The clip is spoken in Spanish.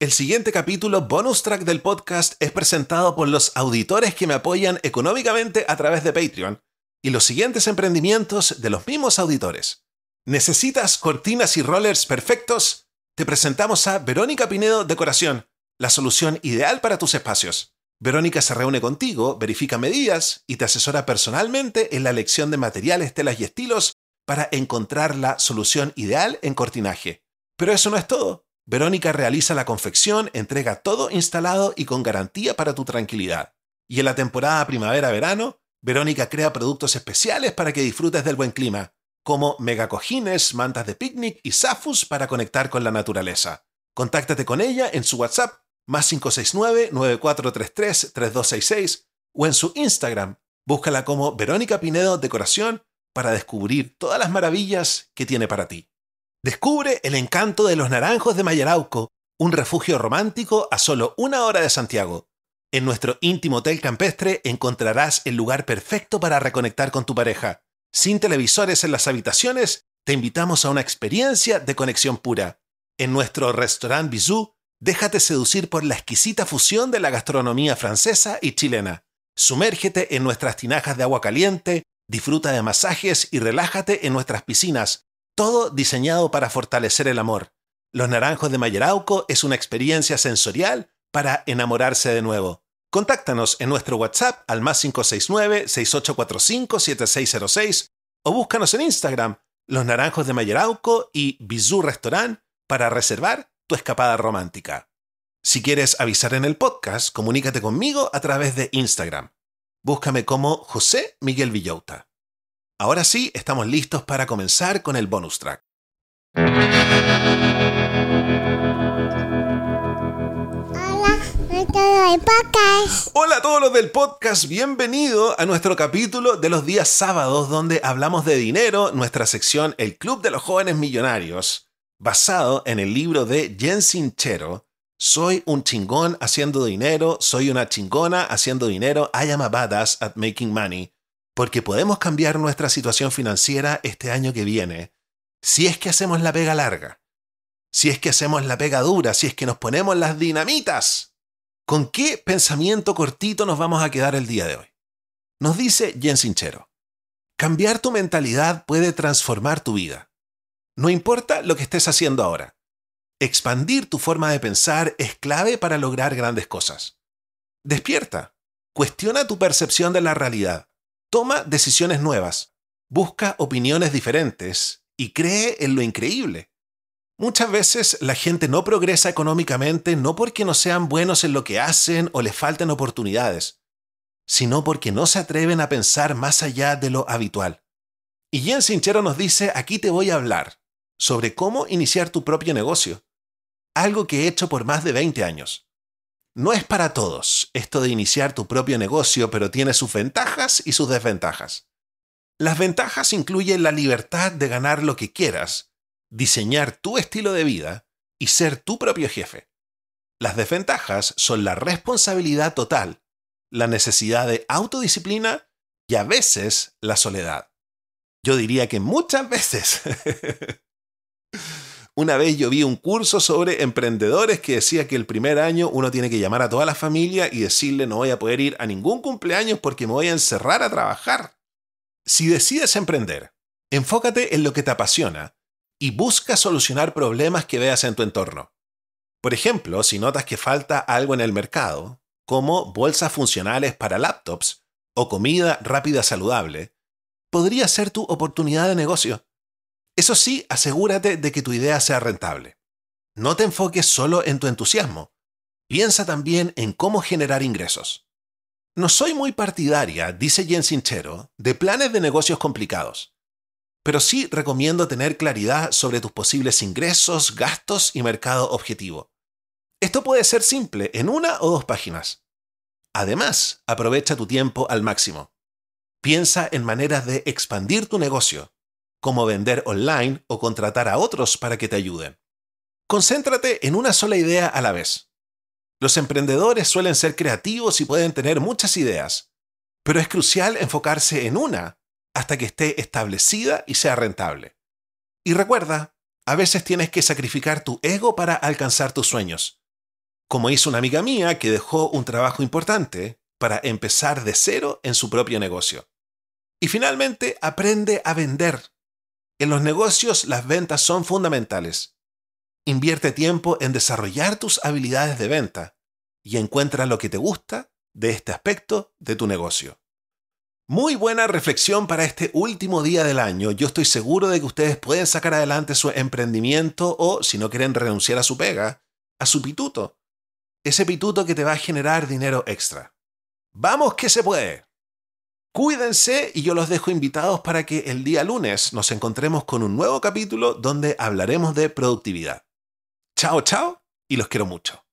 El siguiente capítulo bonus track del podcast es presentado por los auditores que me apoyan económicamente a través de Patreon y los siguientes emprendimientos de los mismos auditores. ¿Necesitas cortinas y rollers perfectos? Te presentamos a Verónica Pinedo Decoración, la solución ideal para tus espacios. Verónica se reúne contigo, verifica medidas y te asesora personalmente en la elección de materiales, telas y estilos para encontrar la solución ideal en cortinaje. Pero eso no es todo. Verónica realiza la confección, entrega todo instalado y con garantía para tu tranquilidad. Y en la temporada primavera-verano, Verónica crea productos especiales para que disfrutes del buen clima, como megacojines, mantas de picnic y zafus para conectar con la naturaleza. Contáctate con ella en su WhatsApp más 569-9433-3266 o en su Instagram. Búscala como Verónica Pinedo Decoración para descubrir todas las maravillas que tiene para ti. Descubre el encanto de los Naranjos de Mayarauco, un refugio romántico a solo una hora de Santiago. En nuestro íntimo hotel campestre encontrarás el lugar perfecto para reconectar con tu pareja. Sin televisores en las habitaciones, te invitamos a una experiencia de conexión pura. En nuestro restaurant Bisou, déjate seducir por la exquisita fusión de la gastronomía francesa y chilena. Sumérgete en nuestras tinajas de agua caliente, disfruta de masajes y relájate en nuestras piscinas, todo diseñado para fortalecer el amor. Los Naranjos de Mayerauco es una experiencia sensorial para enamorarse de nuevo. Contáctanos en nuestro WhatsApp al más 569-6845-7606 o búscanos en Instagram, Los Naranjos de Mayerauco y Bizú Restaurant para reservar tu escapada romántica. Si quieres avisar en el podcast, comunícate conmigo a través de Instagram. Búscame como José Miguel Villauta. Ahora sí, estamos listos para comenzar con el bonus track. Hola a todos los del podcast, bienvenido a nuestro capítulo de los días sábados donde hablamos de dinero, nuestra sección El Club de los Jóvenes Millonarios, basado en el libro de Jen Sinchero, Soy un chingón haciendo dinero, soy una chingona haciendo dinero, I am a badass at making money, porque podemos cambiar nuestra situación financiera este año que viene, si es que hacemos la pega larga, si es que hacemos la pega dura, si es que nos ponemos las dinamitas. ¿Con qué pensamiento cortito nos vamos a quedar el día de hoy? Nos dice Jen Sinchero, cambiar tu mentalidad puede transformar tu vida. No importa lo que estés haciendo ahora. Expandir tu forma de pensar es clave para lograr grandes cosas. Despierta. Cuestiona tu percepción de la realidad. Toma decisiones nuevas, busca opiniones diferentes y cree en lo increíble. Muchas veces la gente no progresa económicamente no porque no sean buenos en lo que hacen o les falten oportunidades, sino porque no se atreven a pensar más allá de lo habitual. Y Jen Sinchero nos dice, aquí te voy a hablar sobre cómo iniciar tu propio negocio, algo que he hecho por más de 20 años. No es para todos esto de iniciar tu propio negocio, pero tiene sus ventajas y sus desventajas. Las ventajas incluyen la libertad de ganar lo que quieras, diseñar tu estilo de vida y ser tu propio jefe. Las desventajas son la responsabilidad total, la necesidad de autodisciplina y a veces la soledad. Yo diría que muchas veces. Una vez yo vi un curso sobre emprendedores que decía que el primer año uno tiene que llamar a toda la familia y decirle no voy a poder ir a ningún cumpleaños porque me voy a encerrar a trabajar. Si decides emprender, enfócate en lo que te apasiona y busca solucionar problemas que veas en tu entorno. Por ejemplo, si notas que falta algo en el mercado, como bolsas funcionales para laptops o comida rápida saludable, podría ser tu oportunidad de negocio. Eso sí, asegúrate de que tu idea sea rentable. No te enfoques solo en tu entusiasmo. Piensa también en cómo generar ingresos. No soy muy partidaria, dice Jen Sinchero, de planes de negocios complicados. Pero sí recomiendo tener claridad sobre tus posibles ingresos, gastos y mercado objetivo. Esto puede ser simple en una o dos páginas. Además, aprovecha tu tiempo al máximo. Piensa en maneras de expandir tu negocio, como vender online o contratar a otros para que te ayuden. Concéntrate en una sola idea a la vez. Los emprendedores suelen ser creativos y pueden tener muchas ideas, pero es crucial enfocarse en una hasta que esté establecida y sea rentable. Y recuerda, a veces tienes que sacrificar tu ego para alcanzar tus sueños. como hizo una amiga mía que dejó un trabajo importante para empezar de cero en su propio negocio. Y finalmente, aprende a vender. En los negocios las ventas son fundamentales. Invierte tiempo en desarrollar tus habilidades de venta y encuentra lo que te gusta de este aspecto de tu negocio. Muy buena reflexión para este último día del año. Yo estoy seguro de que ustedes pueden sacar adelante su emprendimiento o, si no quieren renunciar a su pega, a su pituto. Ese pituto que te va a generar dinero extra. ¡Vamos que se puede! Cuídense y yo los dejo invitados para que el día lunes nos encontremos con un nuevo capítulo donde hablaremos de productividad. Chao, chao y los quiero mucho.